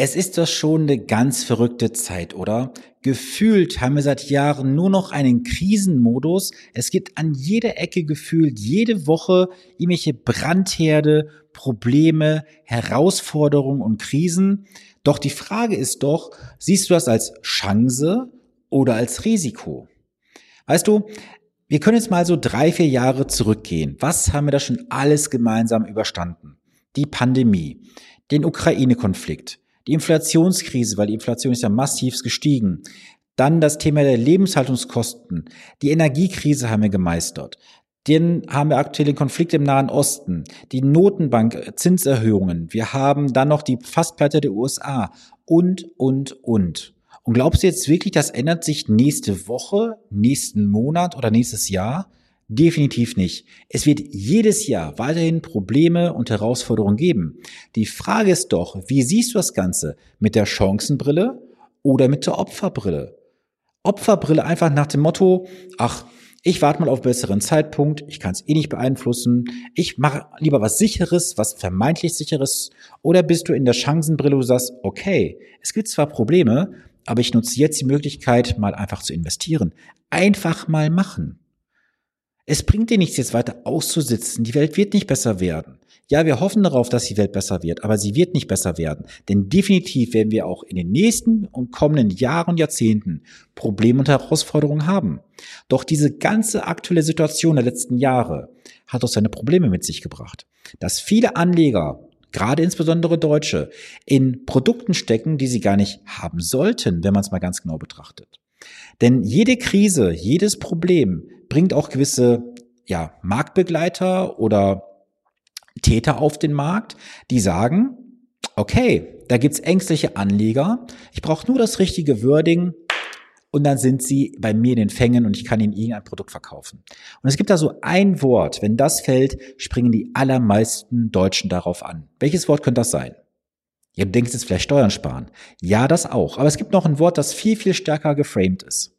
Es ist doch schon eine ganz verrückte Zeit, oder? Gefühlt haben wir seit Jahren nur noch einen Krisenmodus. Es gibt an jeder Ecke gefühlt jede Woche irgendwelche Brandherde, Probleme, Herausforderungen und Krisen. Doch die Frage ist doch, siehst du das als Chance oder als Risiko? Weißt du, wir können jetzt mal so drei, vier Jahre zurückgehen. Was haben wir da schon alles gemeinsam überstanden? Die Pandemie, den Ukraine-Konflikt, die Inflationskrise, weil die Inflation ist ja massiv gestiegen. Dann das Thema der Lebenshaltungskosten. Die Energiekrise haben wir gemeistert. Dann haben wir aktuelle Konflikte im Nahen Osten, die Notenbank, Zinserhöhungen. Wir haben dann noch die Fastplatte der USA und, und, und. Und glaubst du jetzt wirklich, das ändert sich nächste Woche, nächsten Monat oder nächstes Jahr? Definitiv nicht. Es wird jedes Jahr weiterhin Probleme und Herausforderungen geben. Die Frage ist doch, wie siehst du das Ganze? Mit der Chancenbrille oder mit der Opferbrille? Opferbrille einfach nach dem Motto, ach, ich warte mal auf besseren Zeitpunkt, ich kann es eh nicht beeinflussen, ich mache lieber was sicheres, was vermeintlich sicheres, oder bist du in der Chancenbrille, du sagst, okay, es gibt zwar Probleme, aber ich nutze jetzt die Möglichkeit, mal einfach zu investieren. Einfach mal machen. Es bringt dir nichts, jetzt weiter auszusitzen. Die Welt wird nicht besser werden. Ja, wir hoffen darauf, dass die Welt besser wird, aber sie wird nicht besser werden. Denn definitiv werden wir auch in den nächsten und kommenden Jahren und Jahrzehnten Probleme und Herausforderungen haben. Doch diese ganze aktuelle Situation der letzten Jahre hat auch seine Probleme mit sich gebracht. Dass viele Anleger gerade insbesondere Deutsche, in Produkten stecken, die sie gar nicht haben sollten, wenn man es mal ganz genau betrachtet. Denn jede Krise, jedes Problem bringt auch gewisse ja, Marktbegleiter oder Täter auf den Markt, die sagen, okay, da gibt's ängstliche Anleger, ich brauche nur das richtige Wording und dann sind sie bei mir in den Fängen und ich kann ihnen irgendein Produkt verkaufen. Und es gibt da so ein Wort, wenn das fällt, springen die allermeisten Deutschen darauf an. Welches Wort könnte das sein? Ihr denkt jetzt vielleicht Steuern sparen. Ja, das auch. Aber es gibt noch ein Wort, das viel, viel stärker geframed ist.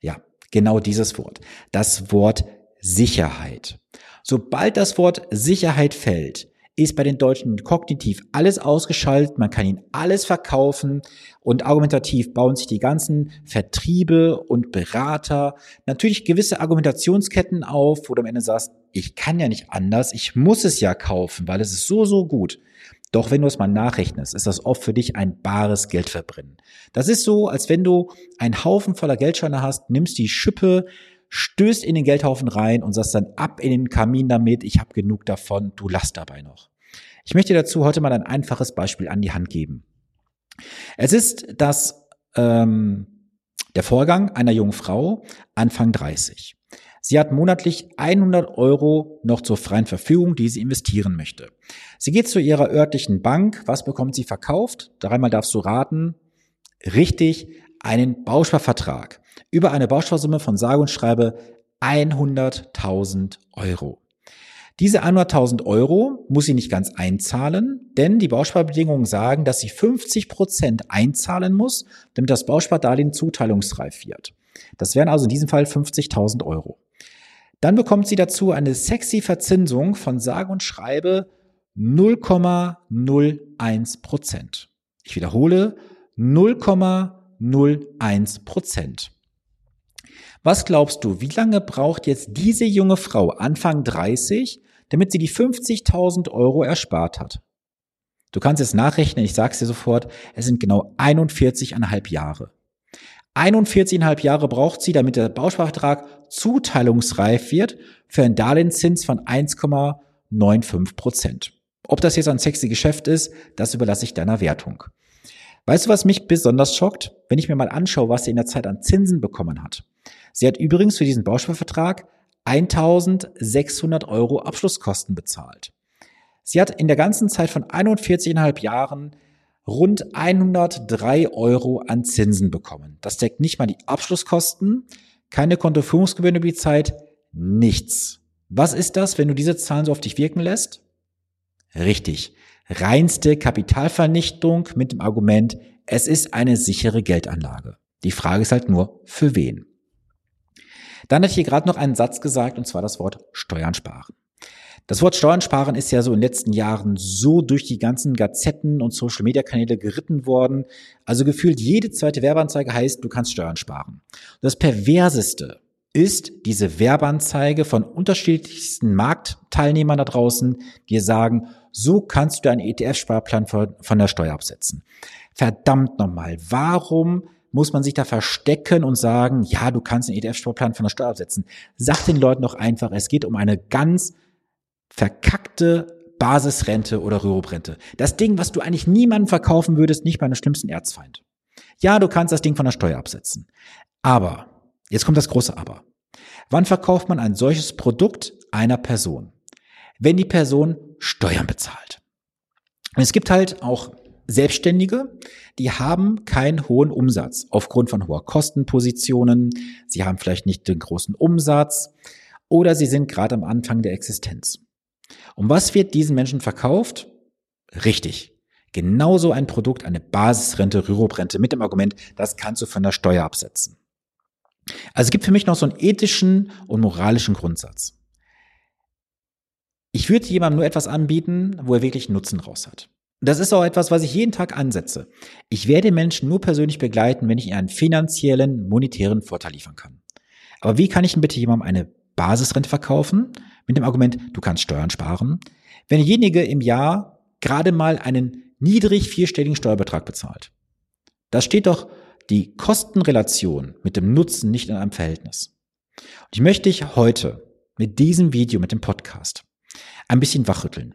Ja, genau dieses Wort. Das Wort Sicherheit. Sobald das Wort Sicherheit fällt, ist bei den Deutschen kognitiv alles ausgeschaltet, man kann ihnen alles verkaufen und argumentativ bauen sich die ganzen Vertriebe und Berater natürlich gewisse Argumentationsketten auf, wo du am Ende sagst, ich kann ja nicht anders, ich muss es ja kaufen, weil es ist so, so gut. Doch wenn du es mal nachrechnest, ist das oft für dich ein bares Geldverbrennen. Das ist so, als wenn du einen Haufen voller Geldscheine hast, nimmst die Schippe, stößt in den Geldhaufen rein und sagst dann ab in den Kamin damit, ich habe genug davon, du lass dabei noch. Ich möchte dazu heute mal ein einfaches Beispiel an die Hand geben. Es ist das ähm, der Vorgang einer jungen Frau, Anfang 30. Sie hat monatlich 100 Euro noch zur freien Verfügung, die sie investieren möchte. Sie geht zu ihrer örtlichen Bank. Was bekommt sie verkauft? Dreimal darfst du raten. Richtig, einen Bausparvertrag über eine Bausparsumme von sage und schreibe 100.000 Euro. Diese 100.000 Euro muss sie nicht ganz einzahlen, denn die Bausparbedingungen sagen, dass sie 50 Prozent einzahlen muss, damit das Bauspardarlehen zuteilungsreif wird. Das wären also in diesem Fall 50.000 Euro. Dann bekommt sie dazu eine sexy Verzinsung von sage und schreibe 0,01 Prozent. Ich wiederhole 0,01 Prozent. Was glaubst du, wie lange braucht jetzt diese junge Frau, Anfang 30, damit sie die 50.000 Euro erspart hat? Du kannst es nachrechnen, ich sag's dir sofort, es sind genau 41,5 Jahre. 41,5 Jahre braucht sie, damit der Bausparvertrag zuteilungsreif wird für einen Darlehenszins von 1,95 Prozent. Ob das jetzt ein sexy Geschäft ist, das überlasse ich deiner Wertung. Weißt du, was mich besonders schockt? Wenn ich mir mal anschaue, was sie in der Zeit an Zinsen bekommen hat. Sie hat übrigens für diesen Bausparvertrag 1600 Euro Abschlusskosten bezahlt. Sie hat in der ganzen Zeit von 41,5 Jahren rund 103 Euro an Zinsen bekommen. Das deckt nicht mal die Abschlusskosten, keine Kontoführungsgebühren über die Zeit, nichts. Was ist das, wenn du diese Zahlen so auf dich wirken lässt? Richtig. Reinste Kapitalvernichtung mit dem Argument, es ist eine sichere Geldanlage. Die Frage ist halt nur, für wen? Dann ich hier gerade noch einen Satz gesagt, und zwar das Wort Steuern sparen. Das Wort Steuern sparen ist ja so in den letzten Jahren so durch die ganzen Gazetten und Social Media Kanäle geritten worden. Also gefühlt jede zweite Werbeanzeige heißt, du kannst Steuern sparen. Das perverseste ist diese Werbeanzeige von unterschiedlichsten Marktteilnehmern da draußen, die sagen, so kannst du deinen ETF-Sparplan von der Steuer absetzen. Verdammt nochmal, warum muss man sich da verstecken und sagen, ja, du kannst den ETF-Sparplan von der Steuer absetzen? Sag den Leuten doch einfach, es geht um eine ganz verkackte Basisrente oder Rüruprente. Das Ding, was du eigentlich niemandem verkaufen würdest, nicht bei einem schlimmsten Erzfeind. Ja, du kannst das Ding von der Steuer absetzen. Aber, jetzt kommt das große Aber. Wann verkauft man ein solches Produkt einer Person? Wenn die Person Steuern bezahlt. Es gibt halt auch Selbstständige, die haben keinen hohen Umsatz aufgrund von hoher Kostenpositionen. Sie haben vielleicht nicht den großen Umsatz oder sie sind gerade am Anfang der Existenz. Und was wird diesen Menschen verkauft? Richtig. Genauso ein Produkt, eine Basisrente, Rüruprente mit dem Argument, das kannst du von der Steuer absetzen. Also es gibt für mich noch so einen ethischen und moralischen Grundsatz. Ich würde jemandem nur etwas anbieten, wo er wirklich Nutzen raus hat. Das ist auch etwas, was ich jeden Tag ansetze. Ich werde Menschen nur persönlich begleiten, wenn ich ihnen einen finanziellen, monetären Vorteil liefern kann. Aber wie kann ich denn bitte jemandem eine Basisrente verkaufen, mit dem Argument, du kannst Steuern sparen, wenn derjenige im Jahr gerade mal einen niedrig vierstelligen Steuerbetrag bezahlt. Da steht doch die Kostenrelation mit dem Nutzen nicht in einem Verhältnis. Und ich möchte dich heute mit diesem Video, mit dem Podcast, ein bisschen wachrütteln.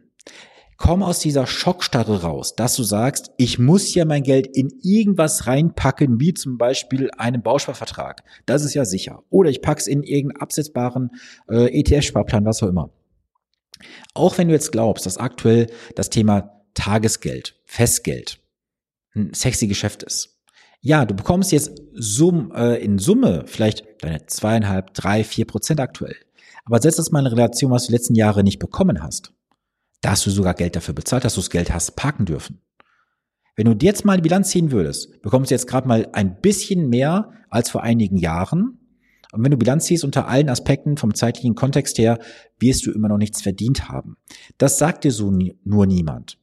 Komm aus dieser Schockstarre raus, dass du sagst, ich muss ja mein Geld in irgendwas reinpacken, wie zum Beispiel einen Bausparvertrag. Das ist ja sicher. Oder ich pack's in irgendeinen absetzbaren äh, ETF-Sparplan, was auch immer. Auch wenn du jetzt glaubst, dass aktuell das Thema Tagesgeld, Festgeld ein sexy Geschäft ist. Ja, du bekommst jetzt Summ, äh, in Summe vielleicht deine zweieinhalb, drei, vier Prozent aktuell. Aber setz das mal in Relation, was du die letzten Jahre nicht bekommen hast. Da hast du sogar Geld dafür bezahlt, dass du das Geld hast parken dürfen. Wenn du dir jetzt mal die Bilanz ziehen würdest, bekommst du jetzt gerade mal ein bisschen mehr als vor einigen Jahren. Und wenn du Bilanz ziehst unter allen Aspekten vom zeitlichen Kontext her, wirst du immer noch nichts verdient haben. Das sagt dir so nie, nur niemand.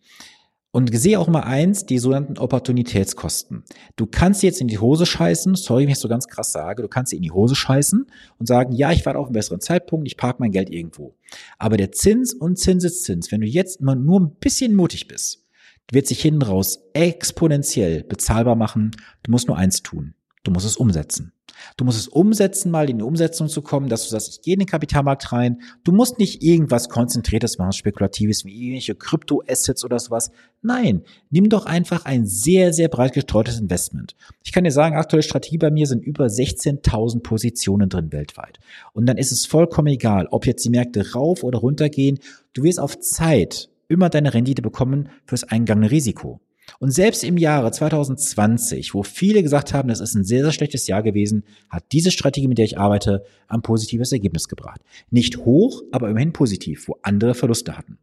Und sehe auch immer eins, die sogenannten Opportunitätskosten. Du kannst jetzt in die Hose scheißen, sorry, wenn ich so ganz krass sage, du kannst in die Hose scheißen und sagen, ja, ich warte auf einen besseren Zeitpunkt, ich parke mein Geld irgendwo. Aber der Zins und Zinseszins, wenn du jetzt immer nur ein bisschen mutig bist, wird sich hinten raus exponentiell bezahlbar machen. Du musst nur eins tun. Du musst es umsetzen. Du musst es umsetzen, mal in die Umsetzung zu kommen, dass du sagst, ich gehe in den Kapitalmarkt rein. Du musst nicht irgendwas Konzentriertes machen, Spekulatives, wie irgendwelche Kryptoassets oder sowas. Nein, nimm doch einfach ein sehr, sehr breit gestreutes Investment. Ich kann dir sagen, aktuelle Strategie bei mir sind über 16.000 Positionen drin weltweit. Und dann ist es vollkommen egal, ob jetzt die Märkte rauf oder runter gehen. Du wirst auf Zeit immer deine Rendite bekommen fürs eingangene Risiko. Und selbst im Jahre 2020, wo viele gesagt haben, das ist ein sehr, sehr schlechtes Jahr gewesen, hat diese Strategie, mit der ich arbeite, ein positives Ergebnis gebracht. Nicht hoch, aber immerhin positiv, wo andere Verluste hatten.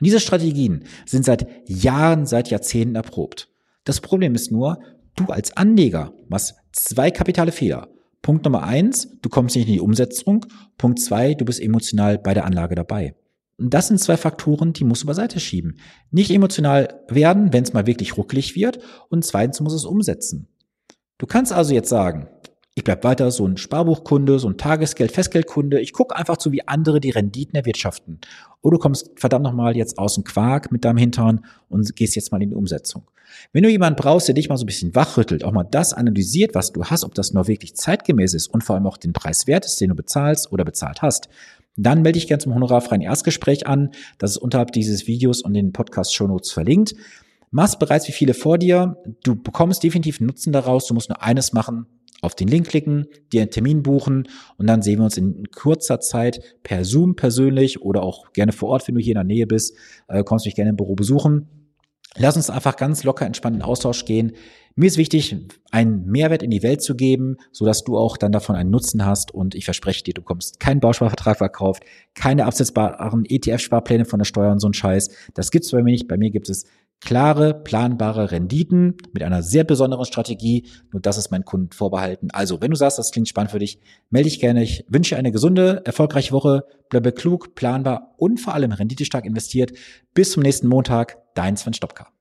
Und diese Strategien sind seit Jahren, seit Jahrzehnten erprobt. Das Problem ist nur, du als Anleger machst zwei kapitale Fehler. Punkt Nummer eins, du kommst nicht in die Umsetzung. Punkt zwei, du bist emotional bei der Anlage dabei. Und das sind zwei Faktoren, die musst du beiseite schieben. Nicht emotional werden, wenn es mal wirklich ruckelig wird. Und zweitens muss es umsetzen. Du kannst also jetzt sagen, ich bleib weiter so ein Sparbuchkunde, so ein Tagesgeld, Festgeldkunde. Ich gucke einfach so, wie andere die Renditen erwirtschaften. Oder du kommst verdammt nochmal jetzt aus dem Quark mit deinem Hintern und gehst jetzt mal in die Umsetzung. Wenn du jemanden brauchst, der dich mal so ein bisschen wachrüttelt, auch mal das analysiert, was du hast, ob das noch wirklich zeitgemäß ist und vor allem auch den Preis wert ist, den du bezahlst oder bezahlt hast, dann melde dich gerne zum honorarfreien Erstgespräch an. Das ist unterhalb dieses Videos und den Podcast-Shownotes verlinkt. Mach's bereits wie viele vor dir. Du bekommst definitiv Nutzen daraus. Du musst nur eines machen. Auf den Link klicken, dir einen Termin buchen und dann sehen wir uns in kurzer Zeit per Zoom persönlich oder auch gerne vor Ort, wenn du hier in der Nähe bist, äh, kommst mich gerne im Büro besuchen. Lass uns einfach ganz locker entspannt in Austausch gehen. Mir ist wichtig, einen Mehrwert in die Welt zu geben, so dass du auch dann davon einen Nutzen hast. Und ich verspreche dir, du bekommst keinen Bausparvertrag verkauft, keine absetzbaren ETF-Sparpläne von der Steuer und so ein Scheiß. Das gibt's bei mir nicht. Bei mir gibt es klare, planbare Renditen mit einer sehr besonderen Strategie. Nur das ist mein Kunden vorbehalten. Also, wenn du sagst, das klingt spannend für dich, melde dich gerne. Ich wünsche eine gesunde, erfolgreiche Woche. Bleibe klug, planbar und vor allem renditestark investiert. Bis zum nächsten Montag. Dein Sven Stopka.